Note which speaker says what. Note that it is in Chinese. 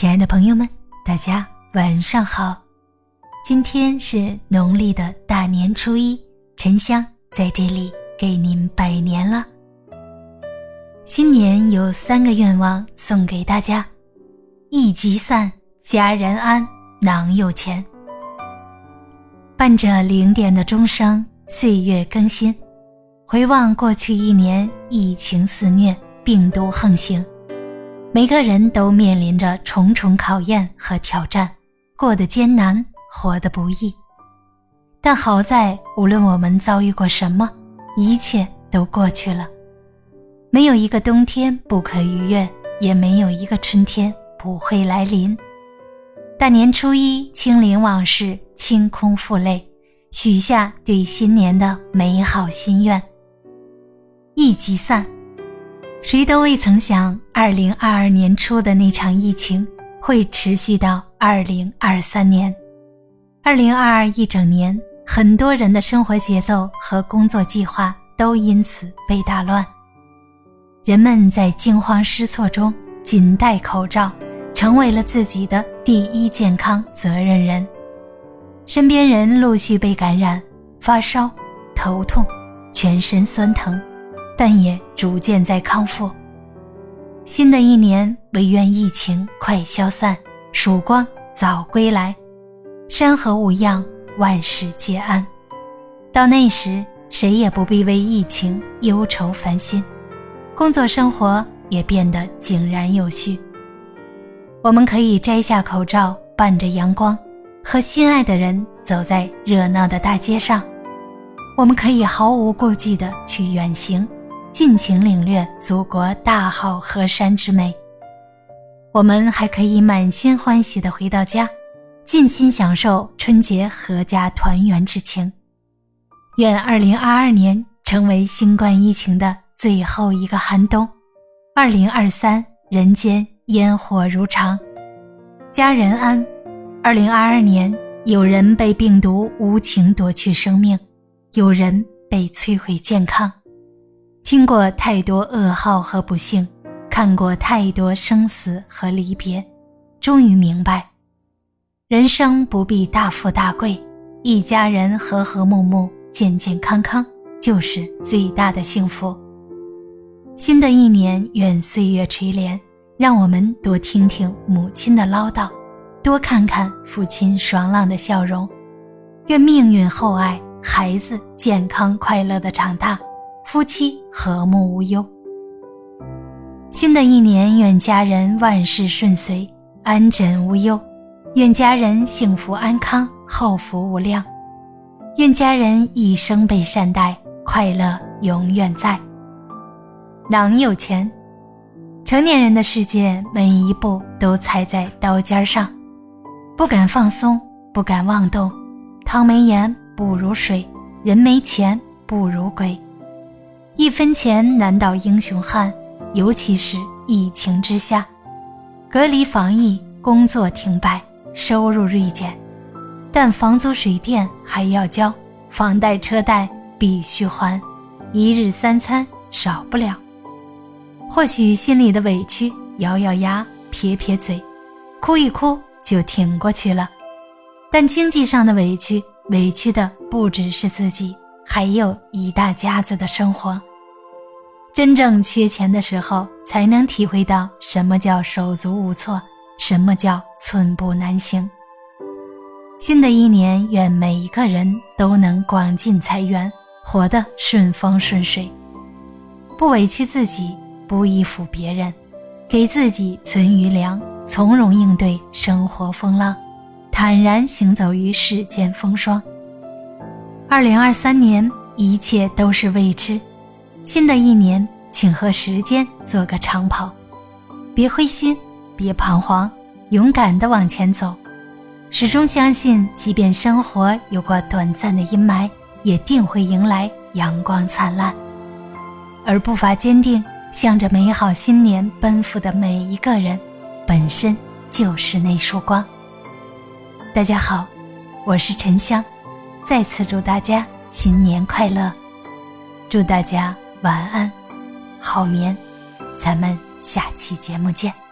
Speaker 1: 亲爱的朋友们，大家晚上好！今天是农历的大年初一，沉香在这里给您拜年了。新年有三个愿望送给大家：一集散，家人安，囊有钱。伴着零点的钟声，岁月更新，回望过去一年，疫情肆虐，病毒横行。每个人都面临着重重考验和挑战，过得艰难，活得不易。但好在，无论我们遭遇过什么，一切都过去了。没有一个冬天不可逾越，也没有一个春天不会来临。大年初一，清零往事，清空负累，许下对新年的美好心愿。一集散。谁都未曾想，二零二二年初的那场疫情会持续到二零二三年。二零二二一整年，很多人的生活节奏和工作计划都因此被打乱。人们在惊慌失措中紧戴口罩，成为了自己的第一健康责任人。身边人陆续被感染，发烧、头痛、全身酸疼。但也逐渐在康复。新的一年，唯愿疫情快消散，曙光早归来，山河无恙，万事皆安。到那时，谁也不必为疫情忧愁烦心，工作生活也变得井然有序。我们可以摘下口罩，伴着阳光，和心爱的人走在热闹的大街上。我们可以毫无顾忌地去远行。尽情领略祖国大好河山之美，我们还可以满心欢喜地回到家，尽心享受春节阖家团圆之情。愿2022年成为新冠疫情的最后一个寒冬，2023人间烟火如常，家人安。2022年，有人被病毒无情夺去生命，有人被摧毁健康。听过太多噩耗和不幸，看过太多生死和离别，终于明白，人生不必大富大贵，一家人和和睦睦、健健康康就是最大的幸福。新的一年，愿岁月垂怜，让我们多听听母亲的唠叨，多看看父亲爽朗的笑容。愿命运厚爱，孩子健康快乐的长大。夫妻和睦无忧。新的一年，愿家人万事顺遂，安枕无忧；愿家人幸福安康，后福无量；愿家人一生被善待，快乐永远在。囊有钱，成年人的世界，每一步都踩在刀尖上，不敢放松，不敢妄动。汤没盐不如水，人没钱不如鬼。一分钱难倒英雄汉，尤其是疫情之下，隔离防疫，工作停摆，收入锐减，但房租水电还要交，房贷车贷必须还，一日三餐少不了。或许心里的委屈，咬咬牙，撇撇嘴，哭一哭就挺过去了。但经济上的委屈，委屈的不只是自己，还有一大家子的生活。真正缺钱的时候，才能体会到什么叫手足无措，什么叫寸步难行。新的一年，愿每一个人都能广进财源，活得顺风顺水，不委屈自己，不依附别人，给自己存余粮，从容应对生活风浪，坦然行走于世间风霜。二零二三年，一切都是未知。新的一年，请和时间做个长跑，别灰心，别彷徨，勇敢地往前走。始终相信，即便生活有过短暂的阴霾，也定会迎来阳光灿烂。而步伐坚定，向着美好新年奔赴的每一个人，本身就是那束光。大家好，我是沉香，再次祝大家新年快乐，祝大家。晚安，好眠，咱们下期节目见。